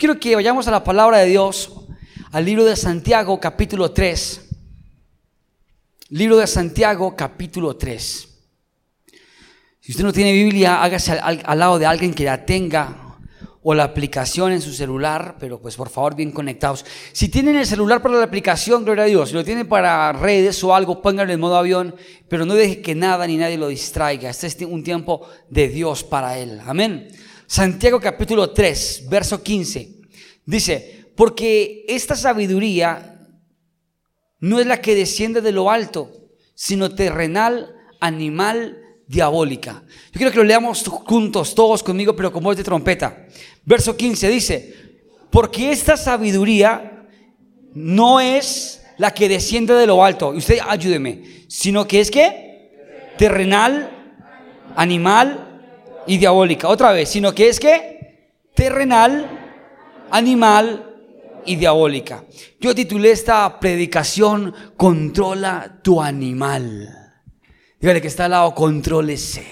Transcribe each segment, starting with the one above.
quiero que vayamos a la palabra de Dios, al libro de Santiago capítulo 3. Libro de Santiago capítulo 3. Si usted no tiene Biblia, hágase al, lado de alguien que la tenga o la aplicación en su celular, pero pues por favor bien conectados. Si tienen el celular para la aplicación, gloria a Dios, si lo tienen para redes o algo, pónganlo en modo avión, pero no deje que nada ni nadie lo distraiga. Este es un tiempo de Dios para él. Amén. Santiago capítulo 3, verso 15. Dice, porque esta sabiduría no es la que desciende de lo alto, sino terrenal, animal, diabólica. Yo quiero que lo leamos juntos, todos conmigo, pero con voz de trompeta. Verso 15 dice, porque esta sabiduría no es la que desciende de lo alto, y usted ayúdeme, sino que es que terrenal, animal y diabólica. Otra vez, sino que es que terrenal, animal y diabólica. Yo titulé esta predicación Controla tu animal. Dígale que está al lado, contrólese.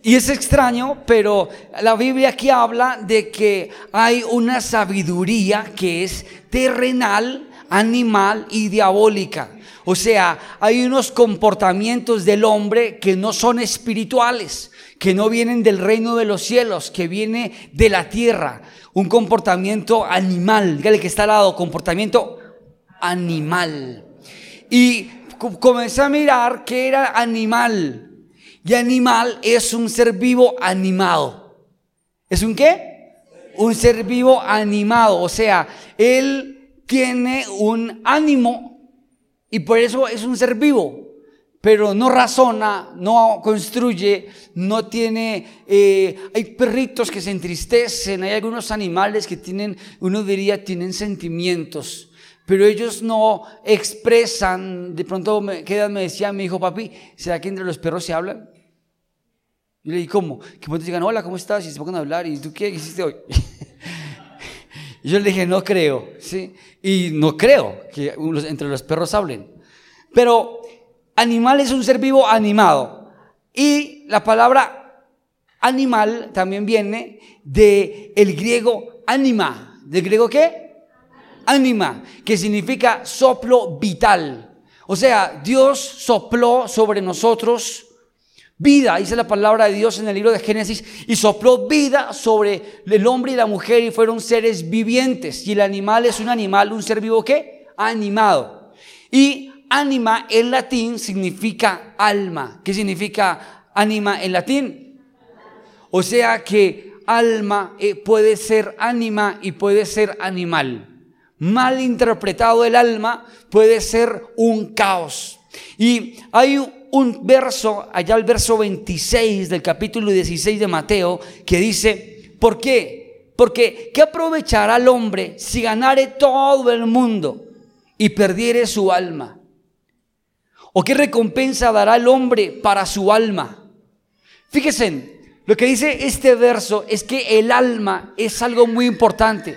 Y es extraño, pero la Biblia aquí habla de que hay una sabiduría que es terrenal, animal y diabólica. O sea, hay unos comportamientos del hombre que no son espirituales, que no vienen del reino de los cielos, que viene de la tierra. Un comportamiento animal. Dígale que está al lado, comportamiento animal. Y comencé a mirar que era animal. Y animal es un ser vivo animado. ¿Es un qué? Un ser vivo animado. O sea, él tiene un ánimo y por eso es un ser vivo. Pero no razona, no construye, no tiene... Eh, hay perritos que se entristecen, hay algunos animales que tienen, uno diría, tienen sentimientos pero ellos no expresan, de pronto me, quedan, me decía mi hijo, papi, ¿será que entre los perros se hablan? Y le dije, ¿cómo? Que te digan, hola, ¿cómo estás? Y se pongan a hablar, ¿y tú qué hiciste hoy? yo le dije, no creo, ¿sí? Y no creo que entre los perros hablen. Pero animal es un ser vivo animado. Y la palabra animal también viene de el griego anima. ¿Del griego qué? Anima, que significa soplo vital. O sea, Dios sopló sobre nosotros Vida, dice la palabra de Dios en el libro de Génesis, y sopló vida sobre el hombre y la mujer y fueron seres vivientes. Y el animal es un animal, un ser vivo que animado. Y anima en latín significa alma. ¿Qué significa anima en latín? O sea que alma eh, puede ser anima y puede ser animal. Mal interpretado el alma puede ser un caos. Y hay un verso, allá el verso 26 del capítulo 16 de Mateo, que dice, ¿por qué? Porque ¿qué aprovechará el hombre si ganare todo el mundo y perdiere su alma? ¿O qué recompensa dará el hombre para su alma? Fíjense, lo que dice este verso es que el alma es algo muy importante.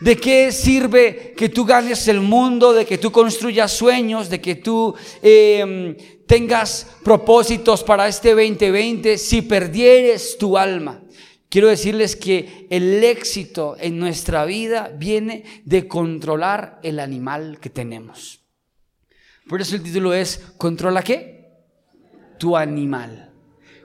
¿De qué sirve que tú ganes el mundo, de que tú construyas sueños, de que tú em, tengas propósitos para este 2020 si perdieres tu alma? Quiero decirles que el éxito en nuestra vida viene de controlar el animal que tenemos. Por eso el título es, ¿controla qué? Tu animal.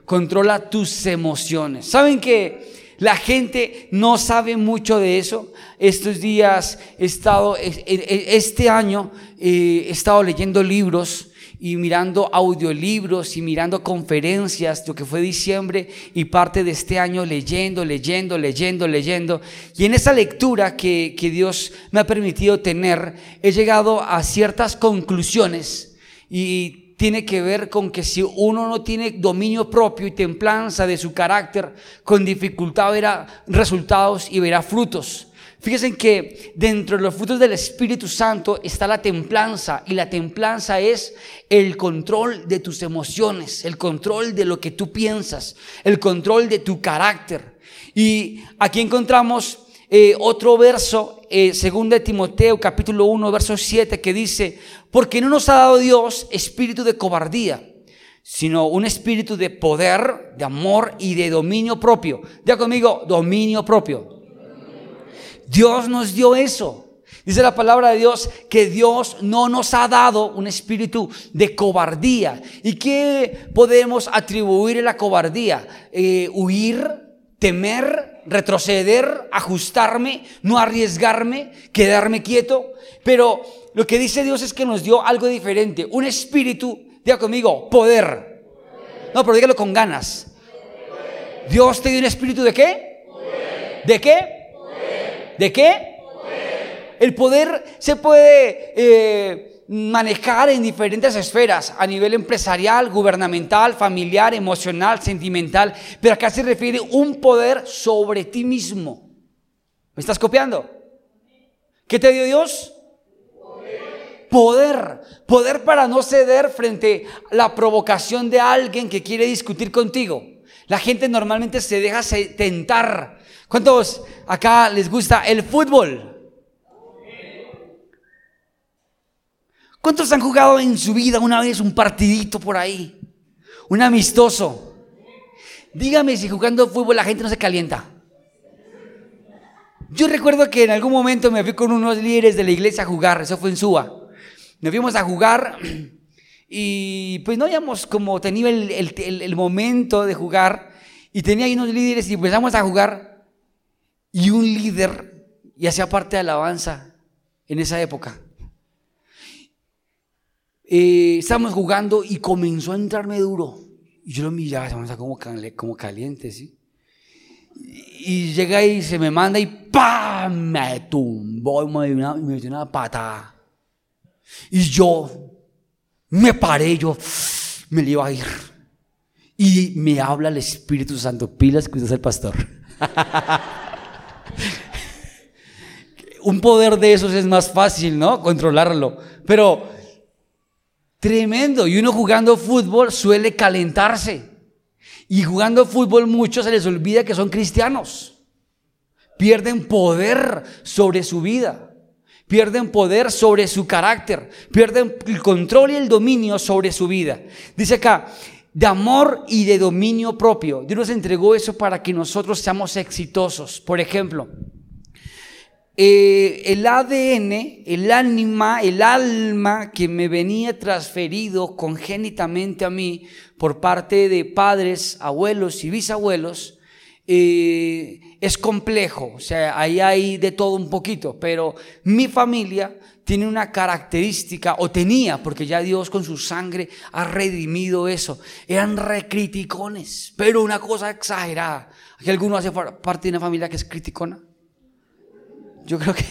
Controla tus emociones. ¿Saben que la gente no sabe mucho de eso. Estos días he estado, este año eh, he estado leyendo libros y mirando audiolibros y mirando conferencias, lo que fue diciembre y parte de este año leyendo, leyendo, leyendo, leyendo. Y en esa lectura que, que Dios me ha permitido tener, he llegado a ciertas conclusiones y tiene que ver con que si uno no tiene dominio propio y templanza de su carácter, con dificultad verá resultados y verá frutos. Fíjense que dentro de los frutos del Espíritu Santo está la templanza y la templanza es el control de tus emociones, el control de lo que tú piensas, el control de tu carácter. Y aquí encontramos eh, otro verso, eh, segundo de Timoteo capítulo 1, verso 7, que dice, porque no nos ha dado Dios espíritu de cobardía, sino un espíritu de poder, de amor y de dominio propio. Ya conmigo, dominio propio. Dios nos dio eso. Dice la palabra de Dios que Dios no nos ha dado un espíritu de cobardía. ¿Y qué podemos atribuir a la cobardía? Eh, huir, temer, retroceder, ajustarme, no arriesgarme, quedarme quieto. Pero lo que dice Dios es que nos dio algo diferente, un espíritu, diga conmigo, poder. No, pero dígalo con ganas. Dios te dio un espíritu de qué? ¿De qué? ¿De qué? El poder se puede eh, manejar en diferentes esferas, a nivel empresarial, gubernamental, familiar, emocional, sentimental, pero acá se refiere un poder sobre ti mismo. ¿Me estás copiando? ¿Qué te dio Dios? Poder, poder para no ceder frente a la provocación de alguien que quiere discutir contigo. La gente normalmente se deja tentar. ¿Cuántos acá les gusta el fútbol? ¿Cuántos han jugado en su vida una vez un partidito por ahí? Un amistoso. Dígame si jugando fútbol la gente no se calienta. Yo recuerdo que en algún momento me fui con unos líderes de la iglesia a jugar, eso fue en Suba. Nos fuimos a jugar y pues no habíamos como tenido el, el momento de jugar y tenía ahí unos líderes y empezamos a jugar y un líder y hacía parte de alabanza en esa época eh, estábamos jugando y comenzó a entrarme duro. Y yo lo miraba, se como, como caliente, ¿sí? Y, llega y se me manda y ¡pam! Me tumbó y me dio una, me dio una patada. Y yo me paré, yo me le iba a ir. Y me habla el Espíritu Santo, pilas que es el pastor. Un poder de esos es más fácil, ¿no? Controlarlo. Pero Tremendo. Y uno jugando fútbol suele calentarse. Y jugando fútbol muchos se les olvida que son cristianos. Pierden poder sobre su vida. Pierden poder sobre su carácter. Pierden el control y el dominio sobre su vida. Dice acá, de amor y de dominio propio. Dios nos entregó eso para que nosotros seamos exitosos. Por ejemplo, eh, el ADN, el ánima, el alma que me venía transferido congénitamente a mí por parte de padres, abuelos y bisabuelos, eh, es complejo. O sea, ahí hay de todo un poquito, pero mi familia tiene una característica, o tenía, porque ya Dios con su sangre ha redimido eso. Eran recriticones, pero una cosa exagerada. ¿Aquí alguno hace parte de una familia que es criticona? Yo creo que.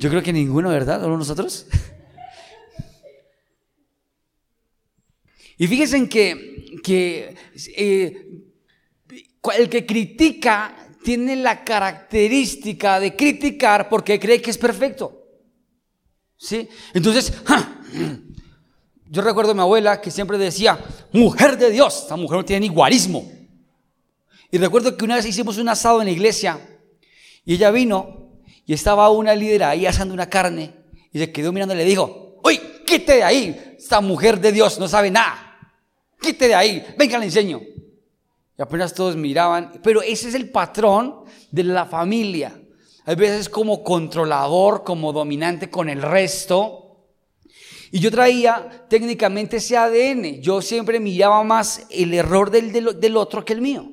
Yo creo que ninguno, ¿verdad? ¿Solo nosotros? Y fíjense en que, que eh, el que critica tiene la característica de criticar porque cree que es perfecto. ¿Sí? Entonces, yo recuerdo a mi abuela que siempre decía, mujer de Dios, esta mujer no tiene ni guarismo. Y recuerdo que una vez hicimos un asado en la iglesia y ella vino y estaba una líder ahí asando una carne y se quedó mirando y le dijo, uy, quite de ahí, esta mujer de Dios no sabe nada, quite de ahí, venga, le enseño. Y apenas todos miraban, pero ese es el patrón de la familia. A veces como controlador, como dominante con el resto. Y yo traía técnicamente ese ADN. Yo siempre miraba más el error del, del otro que el mío.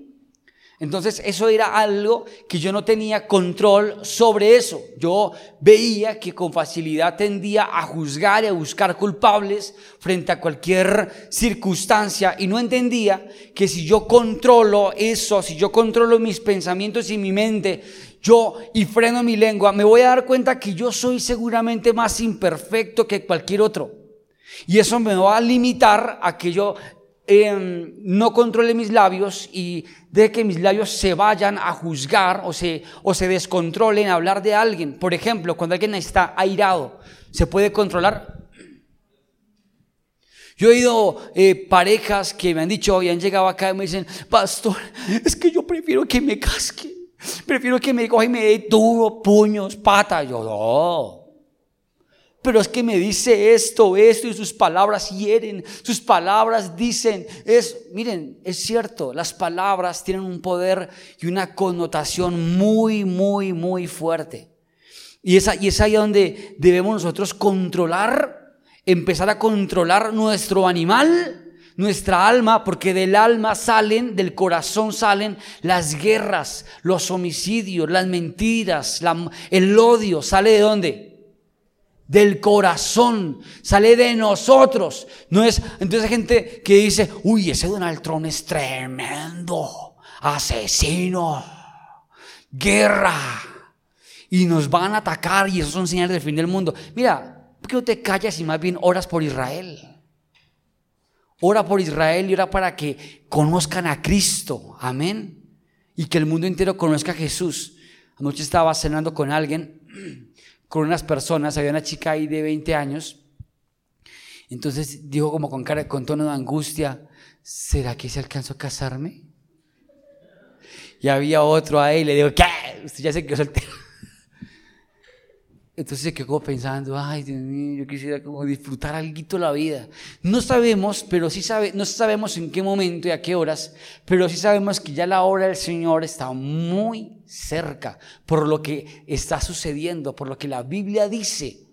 Entonces eso era algo que yo no tenía control sobre eso. Yo veía que con facilidad tendía a juzgar y a buscar culpables frente a cualquier circunstancia y no entendía que si yo controlo eso, si yo controlo mis pensamientos y mi mente, yo y freno mi lengua, me voy a dar cuenta que yo soy seguramente más imperfecto que cualquier otro. Y eso me va a limitar a que yo Em, no controle mis labios y de que mis labios se vayan a juzgar o se, o se descontrolen a hablar de alguien. Por ejemplo, cuando alguien está airado, ¿se puede controlar? Yo he oído eh, parejas que me han dicho y han llegado acá y me dicen, pastor, es que yo prefiero que me casque, prefiero que me coja y me dé duro, puños, patas. Yo, no. Pero es que me dice esto, esto y sus palabras hieren, sus palabras dicen, es, miren, es cierto, las palabras tienen un poder y una connotación muy, muy, muy fuerte. Y es, y es ahí donde debemos nosotros controlar, empezar a controlar nuestro animal nuestra alma, porque del alma salen, del corazón salen las guerras, los homicidios, las mentiras, el odio. ¿Sale de dónde? Del corazón, sale de nosotros. No es, entonces hay gente que dice, uy, ese Donald Trump es tremendo, asesino, guerra. Y nos van a atacar y esos son señales del fin del mundo. Mira, ¿por qué no te callas y más bien oras por Israel? Ora por Israel y ora para que conozcan a Cristo. Amén. Y que el mundo entero conozca a Jesús. Anoche estaba cenando con alguien, con unas personas, había una chica ahí de 20 años. Entonces dijo como con cara, con tono de angustia, ¿será que se alcanzó a casarme? Y había otro ahí, le digo, ¿qué? Usted ya se quedó soltero. Entonces se quedó pensando, ay Dios mío, yo quisiera como disfrutar algo la vida. No sabemos, pero sí sabe, no sabemos en qué momento y a qué horas, pero sí sabemos que ya la hora del Señor está muy cerca por lo que está sucediendo, por lo que la Biblia dice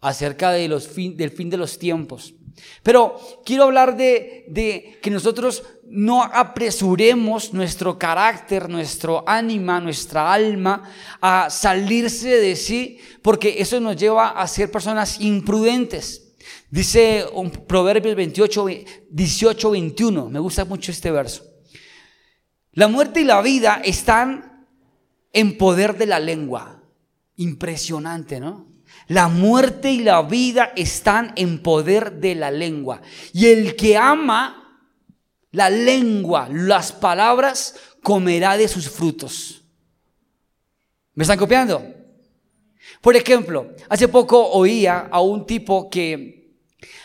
acerca de los del fin de los tiempos. Pero quiero hablar de, de que nosotros no apresuremos nuestro carácter, nuestro ánima, nuestra alma a salirse de sí, porque eso nos lleva a ser personas imprudentes. Dice un Proverbios 28, 18, 21, me gusta mucho este verso. La muerte y la vida están en poder de la lengua. Impresionante, ¿no? La muerte y la vida están en poder de la lengua. Y el que ama la lengua, las palabras, comerá de sus frutos. ¿Me están copiando? Por ejemplo, hace poco oía a un tipo que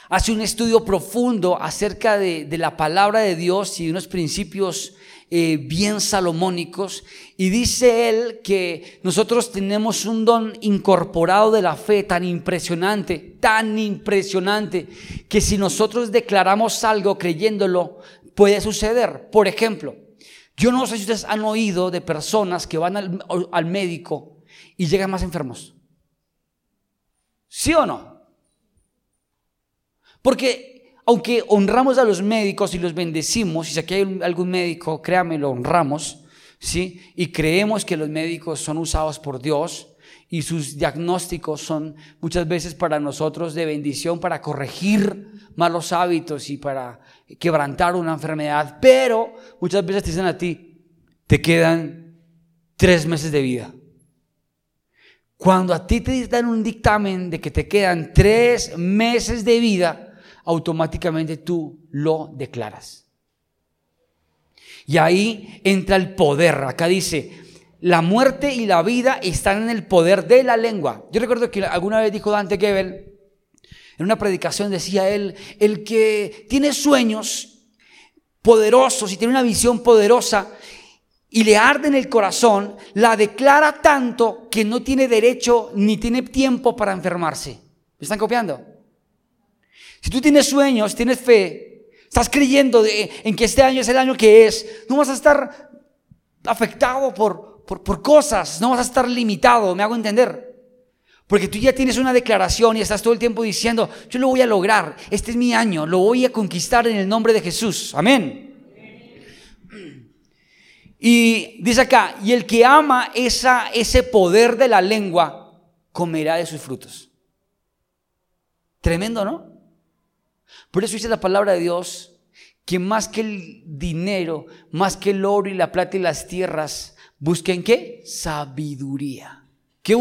hace un estudio profundo acerca de, la palabra de Dios y unos principios eh, bien salomónicos y dice él que nosotros tenemos un don incorporado de la fe tan impresionante, tan impresionante, que si nosotros declaramos algo creyéndolo, puede suceder. Por ejemplo, yo no sé si ustedes han oído de personas que van al, médico y llegan más enfermos. ¿Sí o no? Porque aunque honramos a los médicos y los bendecimos, y si aquí hay algún médico, créame, lo honramos, ¿sí? Y creemos que los médicos son usados por Dios y sus diagnósticos son muchas veces para nosotros de bendición para corregir malos hábitos y para quebrantar una enfermedad, pero muchas veces te dicen a ti, te quedan tres meses de vida. Cuando a ti te dan un dictamen de que te quedan tres meses de vida, automáticamente tú lo declaras. Y ahí entra el poder. Acá dice, la muerte y la vida están en el poder de la lengua. Yo recuerdo que alguna vez dijo Dante Gebel, en una predicación decía él, el que tiene sueños poderosos y tiene una visión poderosa y le arde en el corazón, la declara tanto que no tiene derecho ni tiene tiempo para enfermarse. ¿Me están copiando? Si tú tienes sueños, tienes fe, estás creyendo en que este año es el año que es, no vas a estar afectado por, por, por cosas, no vas a estar limitado, me hago entender. Porque tú ya tienes una declaración y estás todo el tiempo diciendo, yo lo voy a lograr, este es mi año, lo voy a conquistar en el nombre de Jesús. Amén. Y dice acá, y el que ama esa, ese poder de la lengua, comerá de sus frutos. Tremendo, ¿no? Por eso dice la palabra de Dios que más que el dinero, más que el oro y la plata y las tierras, busquen qué? Sabiduría. ¿Qué,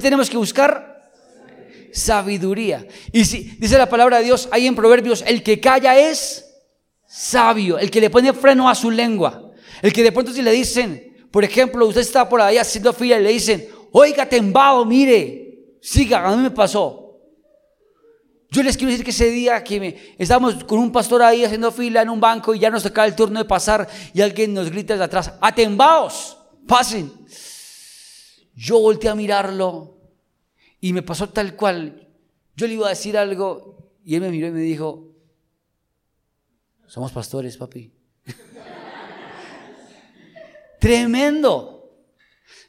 tenemos que buscar? Sabiduría. Y si dice la palabra de Dios ahí en Proverbios, el que calla es sabio, el que le pone freno a su lengua. El que de pronto si le dicen, por ejemplo, usted está por ahí haciendo fila y le dicen, oiga, tembado, mire, siga, a mí me pasó. Yo les quiero decir que ese día que me, estábamos con un pastor ahí haciendo fila en un banco y ya nos tocaba el turno de pasar y alguien nos grita desde atrás, atembaos, pasen. Yo volteé a mirarlo y me pasó tal cual. Yo le iba a decir algo y él me miró y me dijo, somos pastores, papi. Tremendo.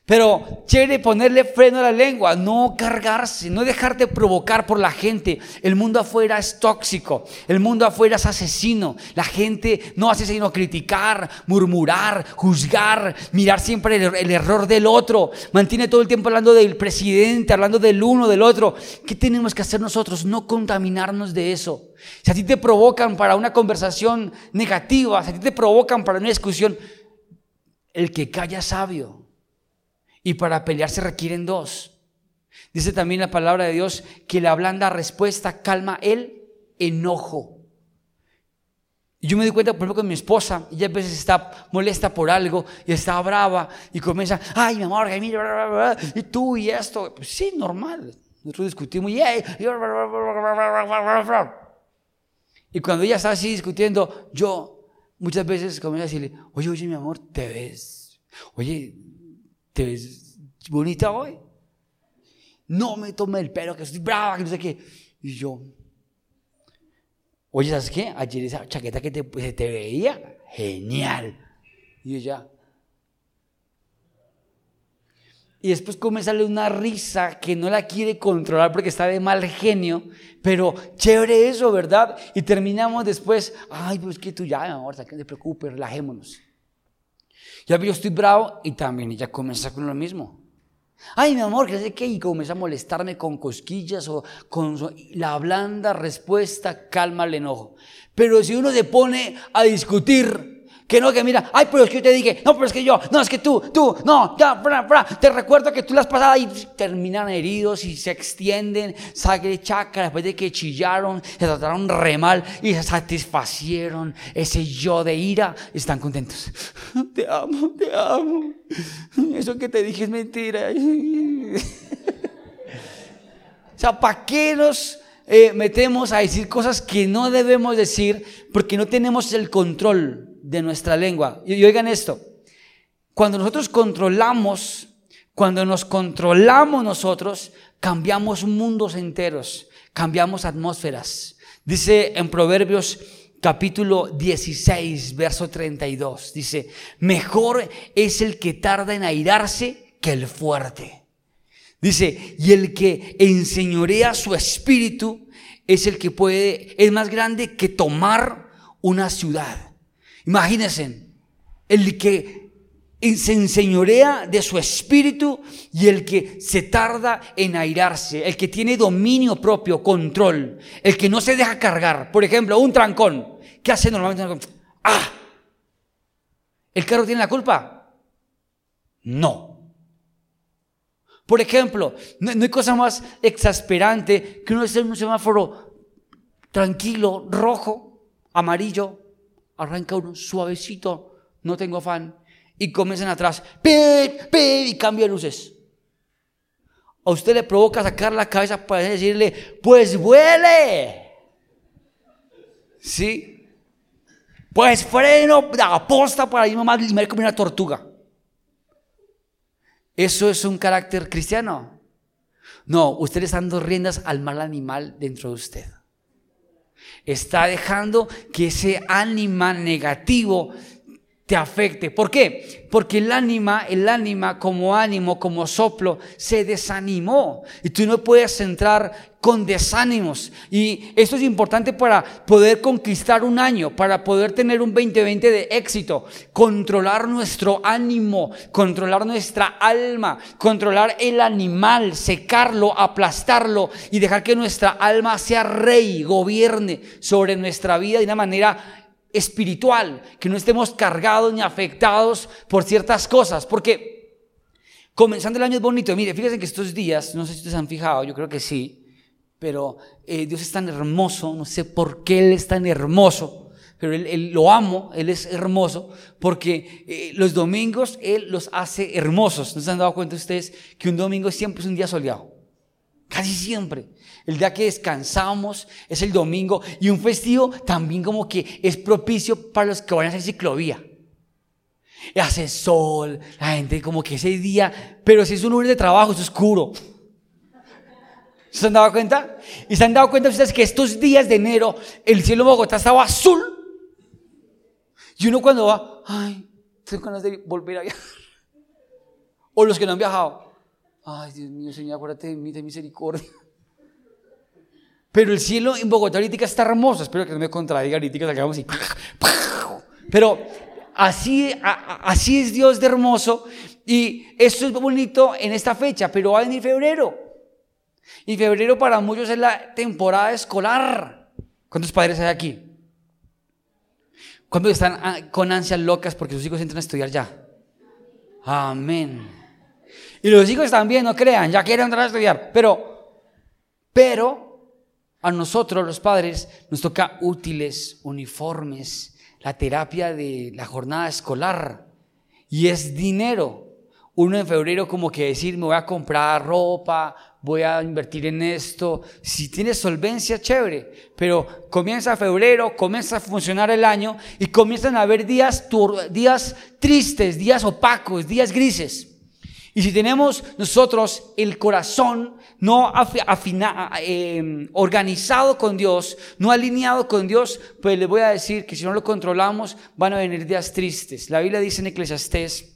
Pero chévere ponerle freno a la lengua, no cargarse, no dejarte provocar por la gente. El mundo afuera es tóxico, el mundo afuera es asesino. La gente no hace sino criticar, murmurar, juzgar, mirar siempre el, el, error del otro. Mantiene todo el tiempo hablando del presidente, hablando del uno, del otro. ¿Qué tenemos que hacer nosotros? No contaminarnos de eso. Si a ti te provocan para una conversación negativa, si a ti te provocan para una discusión, el que calla sabio. Y para pelear se requieren dos. Dice también la palabra de Dios que la blanda respuesta calma el enojo. Yo me doy cuenta, por ejemplo, con mi esposa, ella a veces está molesta por algo y está brava y comienza, ay, mi amor, y tú y esto. Pues sí, normal. Nosotros discutimos y, y cuando ella está así discutiendo, yo muchas veces comienzo a decirle, oye, oye, mi amor, te ves, oye, ¿Te ves bonita hoy? No me tome el pelo, que estoy brava, que no sé qué. Y yo, oye, ¿sabes qué? Ayer esa chaqueta que te, pues, te veía, genial. Y ella. Y después a una risa que no la quiere controlar porque está de mal genio, pero chévere eso, ¿verdad? Y terminamos después, ay, pues que tú ya, amor, no te preocupes, relajémonos. Ya yo estoy bravo y también ella comienza con lo mismo. Ay, mi amor, ¿qué sé qué? Y comienza a molestarme con cosquillas o con la blanda respuesta calma el enojo. Pero si uno se pone a discutir que no, que mira, ay, pero es que yo te dije, no, pero es que yo, no, es que tú, tú, no, ya, bra, bra, te recuerdo que tú las pasadas y terminan heridos y se extienden, sangre chaca después de que chillaron, se trataron re mal y se satisfacieron ese yo de ira, están contentos. Te amo, te amo. Eso que te dije es mentira. O sea, ¿para qué nos eh, metemos a decir cosas que no debemos decir porque no tenemos el control? De nuestra lengua. Y, oigan esto, cuando nosotros controlamos, cuando nos controlamos nosotros, cambiamos mundos enteros, cambiamos atmósferas. Dice en Proverbios capítulo 16, verso 32, dice, mejor es el que tarda en airarse que el fuerte. Dice, y el que enseñorea su espíritu es el que puede, es más grande que tomar una ciudad. Imagínense, el que se enseñorea de su espíritu y el que se tarda en airarse, el que tiene dominio propio, control, el que no se deja cargar. Por ejemplo, un trancón. ¿Qué hace normalmente? ¡Ah! ¿El carro tiene la culpa? No. Por ejemplo, no, hay cosa más exasperante que uno esté en un semáforo tranquilo, rojo, amarillo, arranca uno suavecito, no tengo afán, y comienzan atrás, ¡pit, pit! y cambia luces. A usted le provoca sacar la cabeza para decirle, pues vuele. ¿Sí? Pues freno, aposta para ir más y me como una tortuga. ¿Eso es un carácter cristiano? No, usted le está dando riendas al mal animal dentro de usted. Está dejando que ese ánima negativo te afecte. ¿Por qué? Porque el ánima, el ánima como ánimo, como soplo, se desanimó. Y tú no puedes entrar con desánimos. Y esto es importante para poder conquistar un año, para poder tener un 2020 de éxito. Controlar nuestro ánimo, controlar nuestra alma, controlar el animal, secarlo, aplastarlo y dejar que nuestra alma sea rey, gobierne sobre nuestra vida de una manera espiritual, que no estemos cargados ni afectados por ciertas cosas, porque comenzando el año es bonito. Mire, fíjense que estos días, no sé si ustedes han fijado, yo creo que sí, pero eh, Dios es tan hermoso, no sé por qué Él es tan hermoso, pero Él, lo amo, Él es hermoso, porque eh, los domingos Él los hace hermosos. ¿No se han dado cuenta ustedes que un domingo siempre es un día soleado? Casi siempre. El día que descansamos es el domingo y un festivo también como que es propicio para los que van a hacer ciclovía. hace sol, la gente como que ese día, pero si es un lunes de trabajo es oscuro. ¿Se han dado cuenta? ¿Y se han dado cuenta ustedes que estos días de enero el cielo de Bogotá estaba azul? Y uno cuando va, ay, tengo ganas de volver a viajar. O los que no han viajado, ay, Dios mío, Señor, acuérdate de mí, de misericordia. Pero el cielo en Bogotá ahorita está hermoso. Espero que no me contradiga ahorita que salgamos y... Pero así, así es Dios de hermoso. Y esto es bonito en esta fecha, pero va a venir febrero. Y febrero para muchos es la temporada escolar. ¿Cuántos padres hay aquí? ¿Cuántos están ah, con ansias locas porque sus hijos entran a estudiar ya? Amén. Y los hijos también, no crean, ya quieren entrar a estudiar. Pero, pero, a nosotros los padres nos toca útiles, uniformes, la terapia de la jornada escolar. Y es dinero. Uno en febrero como que decir, me voy a comprar ropa, voy a invertir en esto. Si tienes solvencia, chévere. Pero comienza febrero, comienza a funcionar el año y comienzan a haber días, días tristes, días opacos, días grises. Y si tenemos nosotros el corazón no em, organizado con Dios, no alineado con Dios, pues les voy a decir que si no lo controlamos van a venir días tristes. La Biblia dice en Eclesiastés,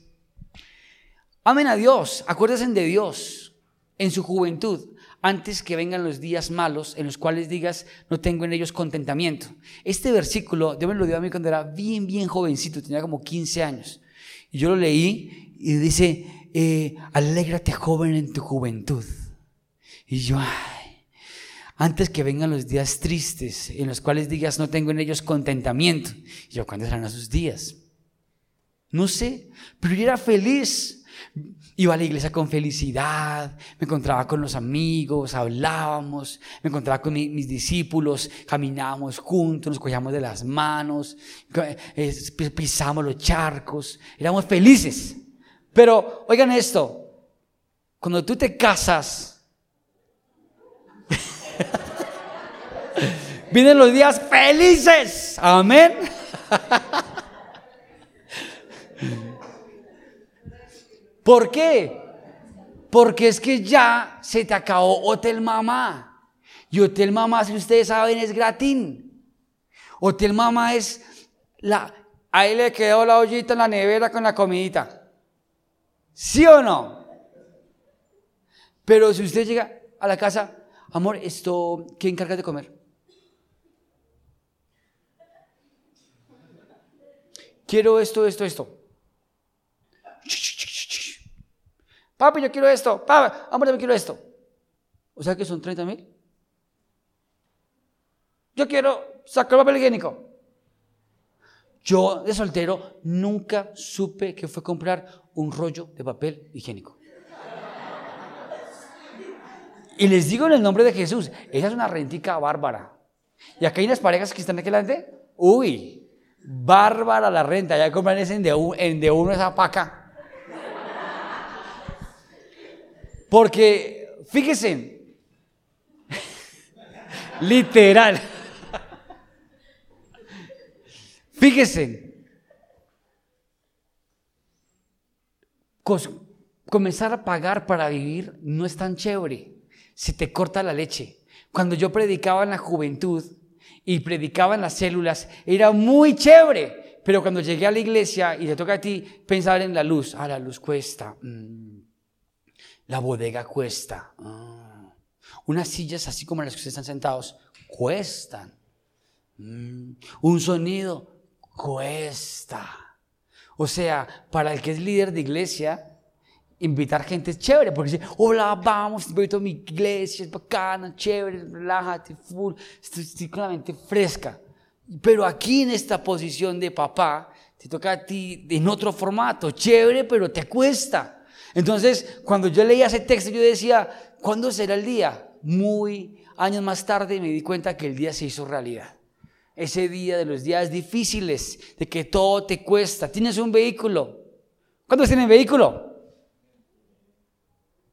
Amen a Dios, acuérdense de Dios en su juventud, antes que vengan los días malos en los cuales digas, no tengo en ellos contentamiento. Este versículo, Dios me lo dio a mí cuando era bien, bien jovencito, tenía como 15 años. Y yo lo leí y dice, eh, alégrate joven en tu juventud. Y yo, ay, antes que vengan los días tristes en los cuales digas, no tengo en ellos contentamiento. Y yo, ¿cuándo serán esos días? No sé, pero yo era feliz Iba a la iglesia con felicidad, me encontraba con los amigos, hablábamos, me encontraba con mis discípulos, caminábamos juntos, nos cogíamos de las manos, eh, pisamos los charcos, éramos felices. Pero oigan esto, cuando tú te casas, vienen los días felices, amén. ¿Por qué? Porque es que ya se te acabó Hotel Mamá. Y Hotel Mamá, si ustedes saben, es gratín. Hotel Mamá es la... Ahí le quedó la ollita en la nevera con la comidita. ¿Sí o no? Pero si usted llega a la casa, amor, esto, ¿quién encarga de comer? Quiero esto, esto, esto. Papi, yo quiero esto. Papi, amor, yo quiero esto. O sea que son 30 mil. Yo quiero sacar papel higiénico. Yo de soltero nunca supe que fue comprar un rollo de papel higiénico. Y les digo en el nombre de Jesús, esa es una rentica bárbara. Y acá hay unas parejas que están aquí delante. Uy, bárbara la renta. Ya compran ese en de, en de uno esa paca. Porque, fíjese, literal, fíjese, comenzar a pagar para vivir no es tan chévere, se te corta la leche. Cuando yo predicaba en la juventud y predicaba en las células, era muy chévere, pero cuando llegué a la iglesia y te toca a ti pensar en la luz, ah, la luz cuesta. Mm. La bodega cuesta. Ah. Unas sillas así como las que ustedes están sentados cuestan. Mm. Un sonido cuesta. O sea, para el que es líder de iglesia, invitar gente es chévere, porque dice, hola, vamos, invito a mi iglesia, es bacana, chévere, relájate, full, estoy, con la mente fresca. Pero aquí en esta posición de papá, te toca a ti en otro formato, chévere, pero te cuesta. Entonces, cuando yo leía ese texto, yo decía, ¿cuándo será el día? Muy años más tarde me di cuenta que el día se hizo realidad. Ese día de los días difíciles, de que todo te cuesta. Tienes un vehículo. ¿Cuántos tienen vehículo?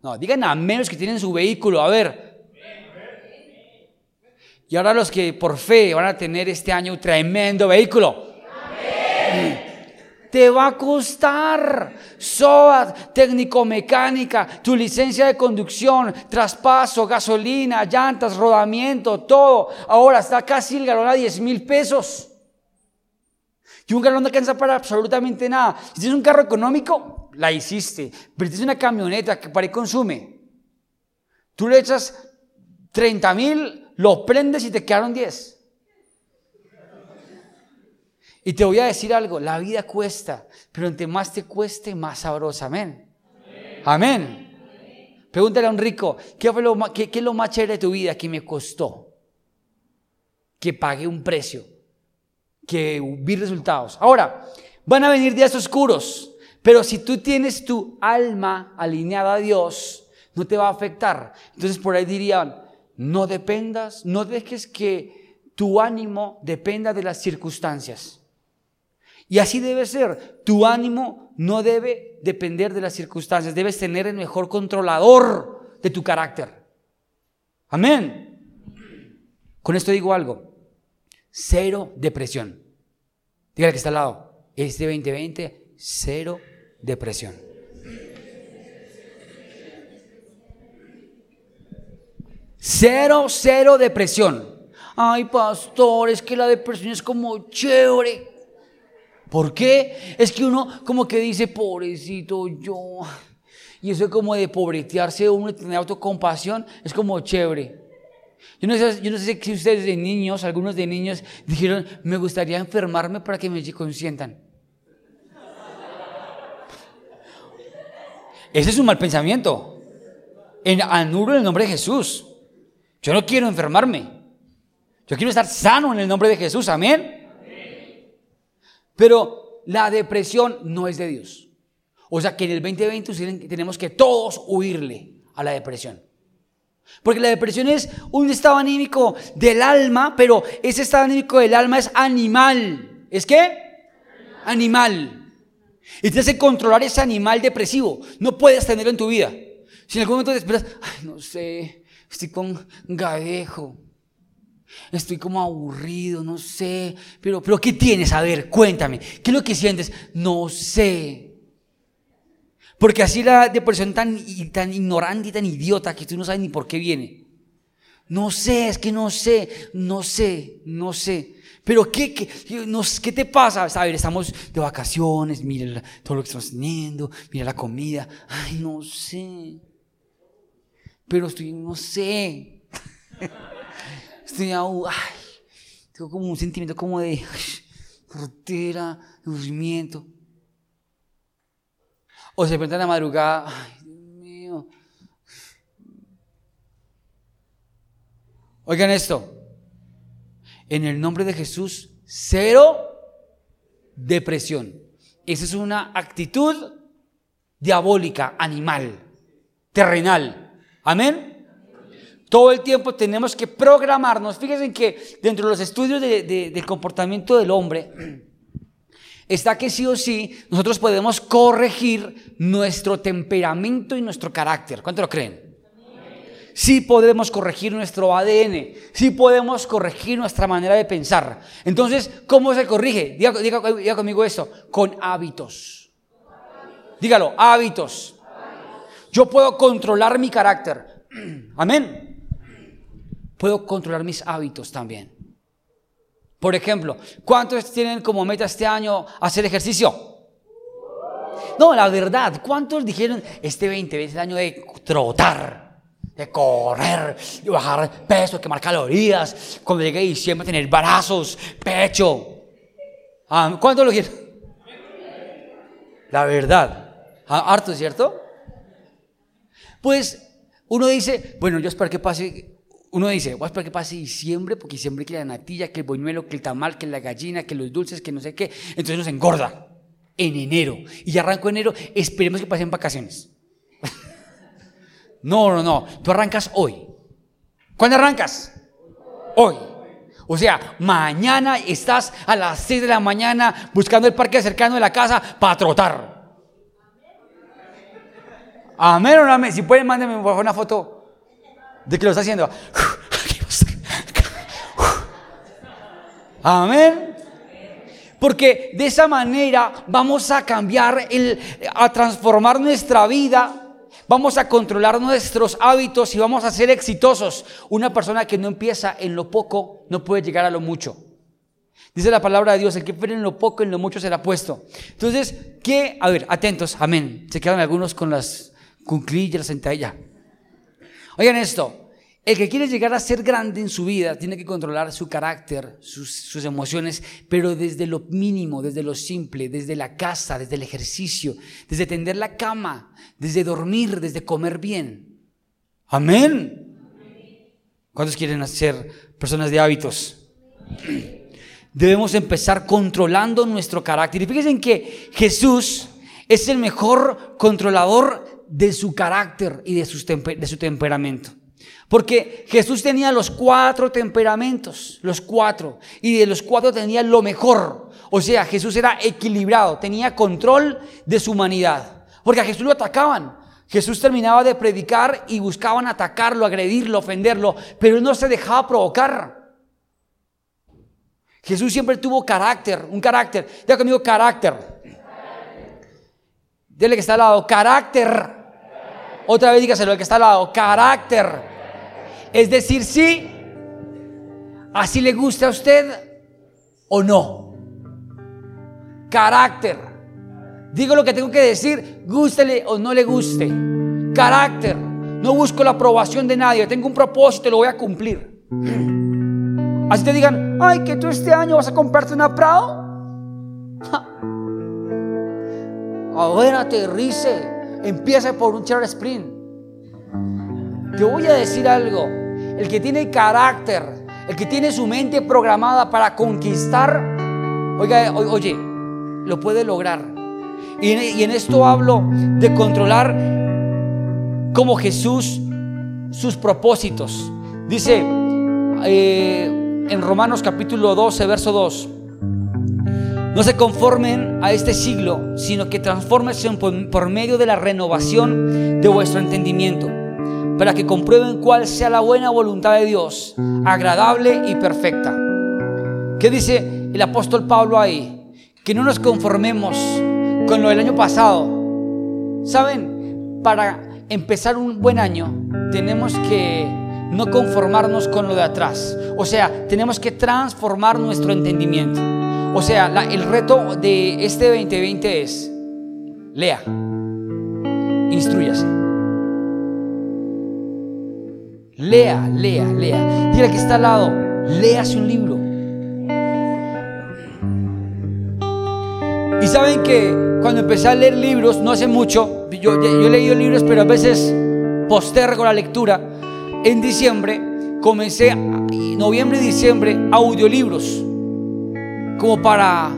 No, digan a menos que tienen su vehículo. A ver. Y ahora los que por fe van a tener este año un tremendo vehículo. Te va a costar. SOAT, técnico-mecánica, tu licencia de conducción, traspaso, gasolina, llantas, rodamiento, todo. Ahora está casi el galón a 10 mil pesos. Y un galón no alcanza para absolutamente nada. Si tienes un carro económico, la hiciste. Pero tienes una camioneta que para ahí consume. Tú le echas 30 mil, lo prendes y te quedaron 10. Y te voy a decir algo, la vida cuesta, pero entre más te cueste, más sabrosa. Amén. Amén. Pregúntale a un rico, ¿qué, es lo más chévere de tu vida que me costó? Que pagué un precio, que vi resultados. Ahora, van a venir días oscuros, pero si tú tienes tu alma alineada a Dios, no te va a afectar. Entonces por ahí dirían, no dependas, no dejes que tu ánimo dependa de las circunstancias. Y así debe ser. Tu ánimo no debe depender de las circunstancias. Debes tener el mejor controlador de tu carácter. Amén. Con esto digo algo. Cero depresión. Dígale que está al lado. Este 2020, cero depresión. Cero, cero depresión. Ay, pastor, es que la depresión es como chévere. ¿Por qué? Es que uno como que dice, pobrecito yo. Y eso es como de pobretearse uno y tener autocompasión, es como chévere. Yo no, sé, yo no sé si ustedes de niños, algunos de niños, dijeron, me gustaría enfermarme para que me consientan. Ese es un mal pensamiento. En, anulo en el nombre de Jesús. Yo no quiero enfermarme. Yo quiero estar sano en el nombre de Jesús. Amén. Pero la depresión no es de Dios. O sea que en el 2020 tenemos que todos huirle a la depresión. Porque la depresión es un estado anímico del alma, pero ese estado anímico del alma es animal. ¿Es qué? Animal. Y tienes que controlar ese animal depresivo. No puedes tenerlo en tu vida. Si en algún momento te esperas, ay, no sé, estoy con gadejo, Estoy como aburrido, no sé. Pero, pero ¿qué tienes? A ver, cuéntame. ¿Qué es lo que sientes? No sé. Porque así la depresión tan, tan ignorante y tan idiota que tú no sabes ni por qué viene. No sé, es que no sé, no sé, no sé. Pero ¿qué, qué, ¿qué te pasa? A ver, estamos de vacaciones, mira todo lo que estamos teniendo, mira la comida. Ay, no sé. Pero estoy, no sé. Estoy, ay, tengo como un sentimiento como de rutera, de O se pregunta en la madrugada, ay, Dios mío. Oigan esto. En el nombre de Jesús, cero depresión. Esa es una actitud diabólica, animal, terrenal. Amén. Todo el tiempo tenemos que programarnos. Fíjense que dentro de los estudios del comportamiento del hombre, está que sí o sí nosotros podemos corregir nuestro temperamento y nuestro carácter. ¿Cuánto lo creen? Sí podemos corregir nuestro ADN, sí podemos corregir nuestra manera de pensar. Entonces, ¿cómo se corrige? Diga, diga conmigo esto, con hábitos. Dígalo, hábitos. Yo puedo controlar mi carácter. Amén puedo controlar mis hábitos también. Por ejemplo, ¿cuántos tienen como meta este año hacer ejercicio? No, la verdad, ¿cuántos dijeron este 20 es el año de trotar, de correr, de bajar peso, quemar calorías, cuando llegue diciembre tener brazos, pecho? Ah, ¿Cuántos lo quieren? La verdad, ah, harto, ¿cierto? Pues uno dice, bueno, yo espero que pase uno dice, voy a esperar que pase diciembre, porque diciembre que la natilla, que el boñuelo, que el tamal, que la gallina, que los dulces, que no sé qué. Entonces nos engorda en enero. Y ya arranco enero, esperemos que pasen vacaciones. no, no, no. Tú arrancas hoy. ¿Cuándo arrancas? Hoy. O sea, mañana estás a las 6 de la mañana buscando el parque cercano de la casa para trotar. Amén o no amén. Si pueden, mándenme una foto de que lo está haciendo. Amén. Porque de esa manera vamos a cambiar, el, a transformar nuestra vida Vamos a controlar nuestros hábitos y vamos a ser exitosos. Una persona que no empieza en lo poco no puede llegar a lo mucho. Dice la palabra de Dios, el que espera en lo poco, en lo mucho será puesto. Entonces, ¿qué? A ver, atentos, amén. Se quedan algunos con las cunclillas, la sentadilla. Oigan esto, el que quiere llegar a ser grande en su vida tiene que controlar su carácter, sus, emociones, pero desde lo mínimo, desde lo simple, desde la casa, desde el ejercicio, desde tender la cama, desde dormir, desde comer bien. Amén. ¿Cuántos quieren ser personas de hábitos? Debemos empezar controlando nuestro carácter. Y fíjense en que Jesús es el mejor controlador de su carácter y de su temperamento. Porque Jesús tenía los cuatro temperamentos, los cuatro, y de los cuatro tenía lo mejor. O sea, Jesús era equilibrado, tenía control de su humanidad. Porque a Jesús lo atacaban. Jesús terminaba de predicar y buscaban atacarlo, agredirlo, ofenderlo, pero él no se dejaba provocar. Jesús siempre tuvo carácter, un carácter. Diga conmigo carácter. Dile que está al lado, carácter. Otra vez dígaselo al que está al lado, carácter. Es decir, sí, así le gusta a usted o no. Carácter. Digo lo que tengo que decir, gústele o no le guste. Carácter. No busco la aprobación de nadie. Tengo un propósito y lo voy a cumplir. Así te digan, ay, que tú este año vas a comprarte una Prado. Ver, aterrice. Empieza por un Chevrolet Sprint. Te voy a decir algo el que tiene carácter, el que tiene su mente programada para conquistar, oiga, oye, lo puede lograr. Y en, esto hablo de controlar como Jesús sus propósitos. Dice eh, en Romanos capítulo 12, verso 2. No se conformen a este siglo, sino que transfórmense por medio de la renovación de vuestro entendimiento para que comprueben cuál sea la buena voluntad de Dios, agradable y perfecta. ¿Qué dice el apóstol Pablo ahí? Que no nos conformemos con lo del año pasado. ¿Saben? Para empezar un buen año tenemos que no conformarnos con lo de atrás. O sea, tenemos que transformar nuestro entendimiento. O sea, el reto de este 2020 es, lea, instruyase. Lea, lea, lea. Dile que está al lado, léase un libro. Y saben que cuando empecé a leer libros, no hace mucho, yo, yo he leído libros, pero a veces postergo la lectura. En diciembre comencé, noviembre y diciembre, audiolibros, como para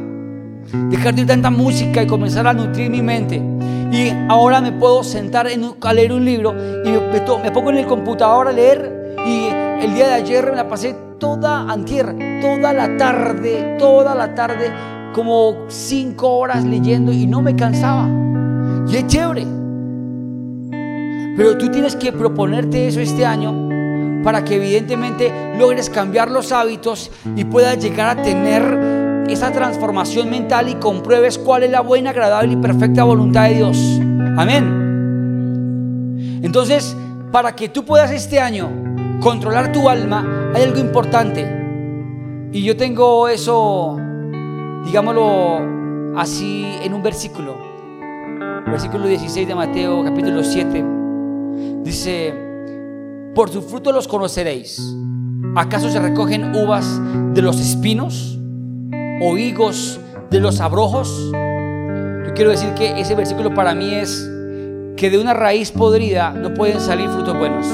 dejar de tanta música y comenzar a nutrir mi mente. Y ahora me puedo sentar en, a leer un libro y me, pongo en el computador a leer. Y el día de ayer me la pasé toda antier, toda la tarde, toda la tarde, como cinco horas leyendo y no me cansaba. Y es chévere. Pero tú tienes que proponerte eso este año para que evidentemente logres cambiar los hábitos y puedas llegar a tener esa transformación mental y compruebes cuál es la buena, agradable y perfecta voluntad de Dios. Amén. Entonces, para que tú puedas este año controlar tu alma, hay algo importante. Y yo tengo eso, digámoslo así, en un versículo. Versículo 16 de Mateo, capítulo 7. Dice, por su fruto los conoceréis. ¿Acaso se recogen uvas de los espinos? O higos de los abrojos. Yo quiero decir que ese versículo para mí es que de una raíz podrida no pueden salir frutos buenos.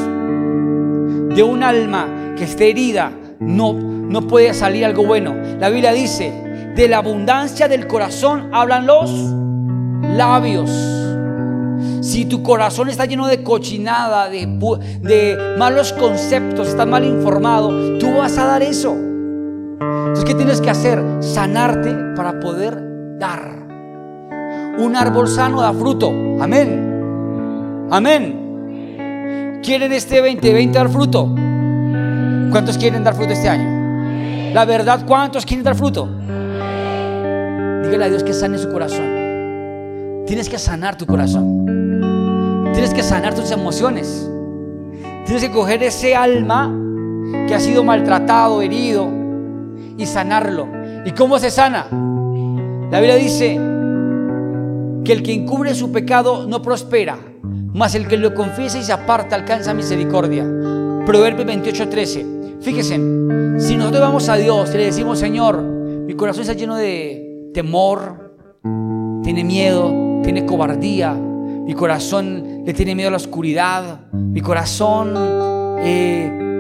De un alma que esté herida no, no puede salir algo bueno. La Biblia dice, de la abundancia del corazón hablan los labios. Si tu corazón está lleno de cochinada, de, de malos conceptos, estás mal informado, tú vas a dar eso. Entonces, ¿qué tienes que hacer? Sanarte para poder dar. Un árbol sano da fruto. Amén. Amén. ¿Quieren este 2020 dar fruto? ¿Cuántos quieren dar fruto este año? La verdad, ¿cuántos quieren dar fruto? dígale a Dios que sane su corazón. Tienes que sanar tu corazón. Tienes que sanar tus emociones. Tienes que coger ese alma que ha sido maltratado, herido, y sanarlo. ¿Y cómo se sana? La Biblia dice que el que encubre su pecado no prospera, mas el que lo confiesa y se aparta alcanza misericordia. Proverbios 28:13. Fíjense, si nosotros vamos a Dios y le decimos, Señor, mi corazón está lleno de temor, tiene miedo, tiene cobardía, mi corazón le tiene miedo a la oscuridad, mi corazón eh,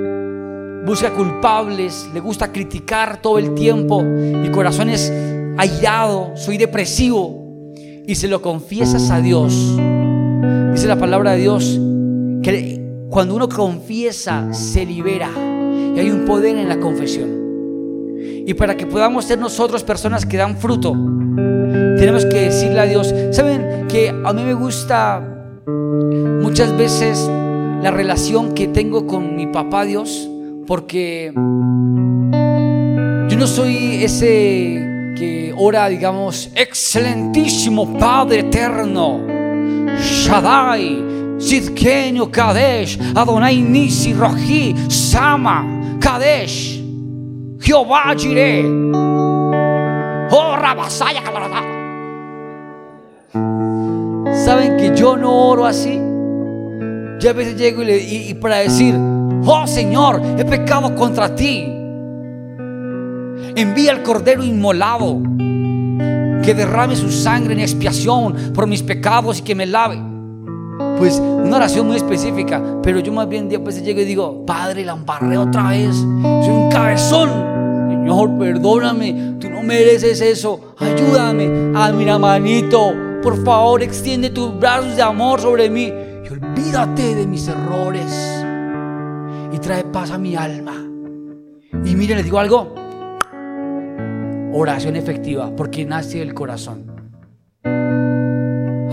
busca culpables, le gusta criticar todo el tiempo, mi corazón es airado, soy depresivo y se lo confiesas a Dios. Dice la palabra de Dios que cuando uno confiesa se libera y hay un poder en la confesión. Y para que podamos ser nosotros personas que dan fruto, tenemos que decirle a Dios, ¿saben que a mí me gusta muchas veces la relación que tengo con mi papá Dios? Porque yo no soy ese que ora, digamos, excelentísimo Padre eterno, Shaddai, Sidkenio Kadesh, Adonai Nisi Roji, Sama, Kadesh, Jehová Jireh, oh Rabasaya ¿Saben que yo no oro así? Yo a veces llego y, y para decir, oh Señor, he pecado contra ti. Envía el cordero inmolado que derrame su sangre en expiación por mis pecados y que me lave. Pues una oración muy específica, pero yo más bien después llego y digo, Padre, la embarré otra vez, soy un cabezón. Señor, perdóname, tú no mereces eso, ayúdame. Ah, mira, manito, por favor, extiende tus brazos de amor sobre mí y olvídate de mis errores y trae paz a mi alma. Y mire, les digo algo, oración efectiva, porque nace del corazón.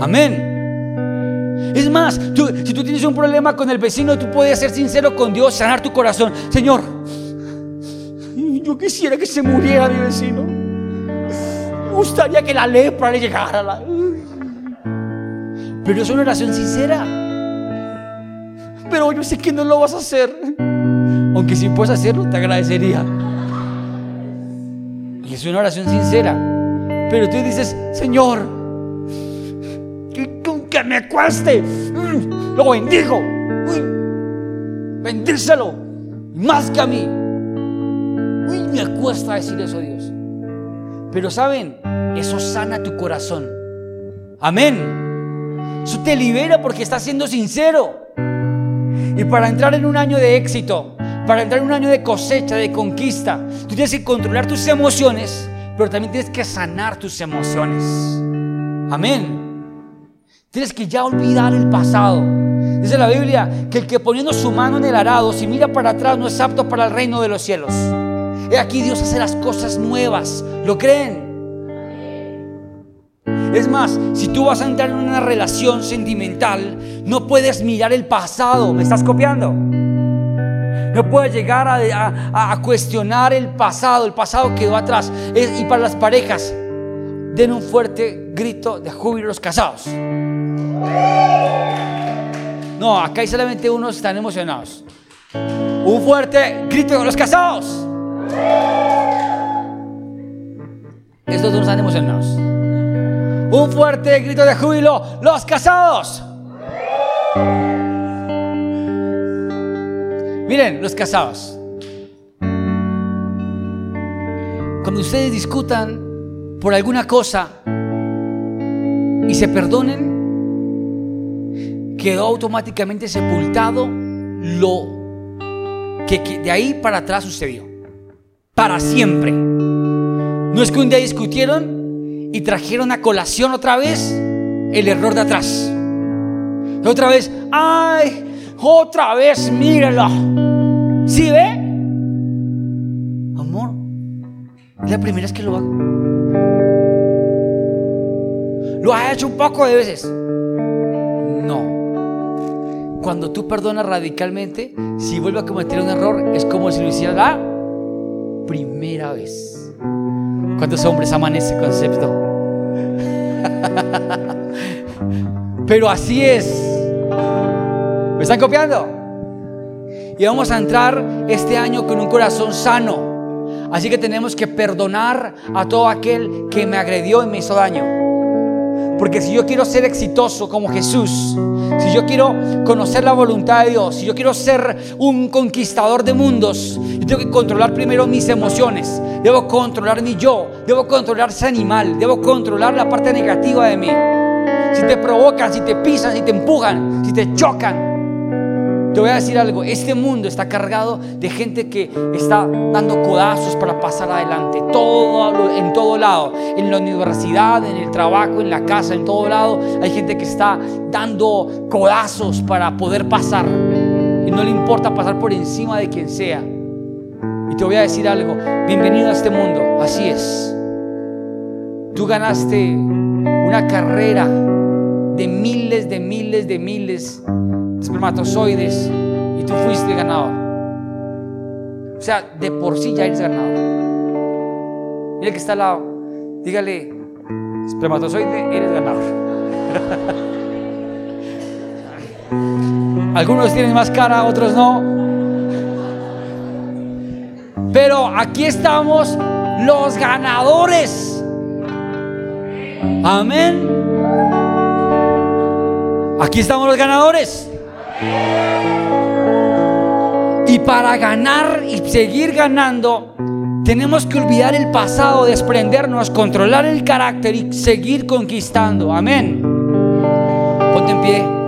Amén. Es más, si tú tienes un problema con el vecino, tú puedes ser sincero con Dios, sanar tu corazón. Señor, yo quisiera que se muriera mi vecino. Me gustaría que la lepra le llegara. La... Pero es una oración sincera. Pero yo sé que no lo vas a hacer. Aunque si puedes hacerlo, te agradecería. Y es una oración sincera. Pero tú dices, Señor, que, me cueste, mm, lo bendigo. Bendícelo más que a mí. Uy, me cuesta decir eso a Dios. Pero saben, eso sana tu corazón. Amén. Eso te libera porque estás siendo sincero. Y para entrar en un año de éxito, para entrar en un año de cosecha, de conquista, tú tienes que controlar tus emociones, pero también tienes que sanar tus emociones. Amén. Tienes que ya olvidar el pasado. Dice la Biblia que el que poniendo su mano en el arado, si mira para atrás, no es apto para el reino de los cielos. He aquí Dios hace las cosas nuevas. ¿Lo creen? Es más, si tú vas a entrar en una relación sentimental, no puedes mirar el pasado. ¿Me estás copiando? No puedes llegar a, cuestionar el pasado. El pasado quedó atrás. y para las parejas, den un fuerte grito de júbilo los casados. No, acá hay solamente unos están emocionados. Un fuerte grito de los casados. Estos dos están emocionados. Un fuerte grito de júbilo. Los casados. Miren, los casados. Cuando ustedes discutan por alguna cosa y se perdonen, quedó automáticamente sepultado lo que, de ahí para atrás sucedió. Para siempre. No es que un día discutieron y trajeron a colación otra vez el error de atrás. otra vez, ay, otra vez, míralo. ¿Sí ve? Amor, la primera vez que lo hago. Lo ha hecho un poco de veces. Cuando tú perdonas radicalmente, si vuelve a cometer un error, es como si lo hiciera la primera vez. ¿Cuántos hombres aman ese concepto? Pero así es. ¿Me están copiando? Y vamos a entrar este año con un corazón sano. Así que tenemos que perdonar a todo aquel que me agredió y me hizo daño. Porque si yo quiero ser exitoso como Jesús, si yo quiero conocer la voluntad de Dios, si yo quiero ser un conquistador de mundos, yo tengo que controlar primero mis emociones, debo controlar mi yo, debo controlar ese animal, debo controlar la parte negativa de mí. Si te provocan, si te pisan, si te empujan, si te chocan, te voy a decir algo, este mundo está cargado de gente que está dando codazos para pasar adelante, todo en todo lado, en la universidad, en el trabajo, en la casa, en todo lado, hay gente que está dando codazos para poder pasar y no le importa pasar por encima de quien sea. Y te voy a decir algo, bienvenido a este mundo, así es. Tú ganaste una carrera de miles, de miles, de miles espermatozoides y tú fuiste ganador. O sea, de por sí ya eres ganador. Mira que está al lado. Dígale, espermatozoide, eres ganador. Algunos tienen más cara, otros no. Pero aquí estamos los ganadores. Amén. Aquí estamos los ganadores. Y para ganar y seguir ganando, tenemos que olvidar el pasado, desprendernos, controlar el carácter y seguir conquistando. Amén. Ponte en pie.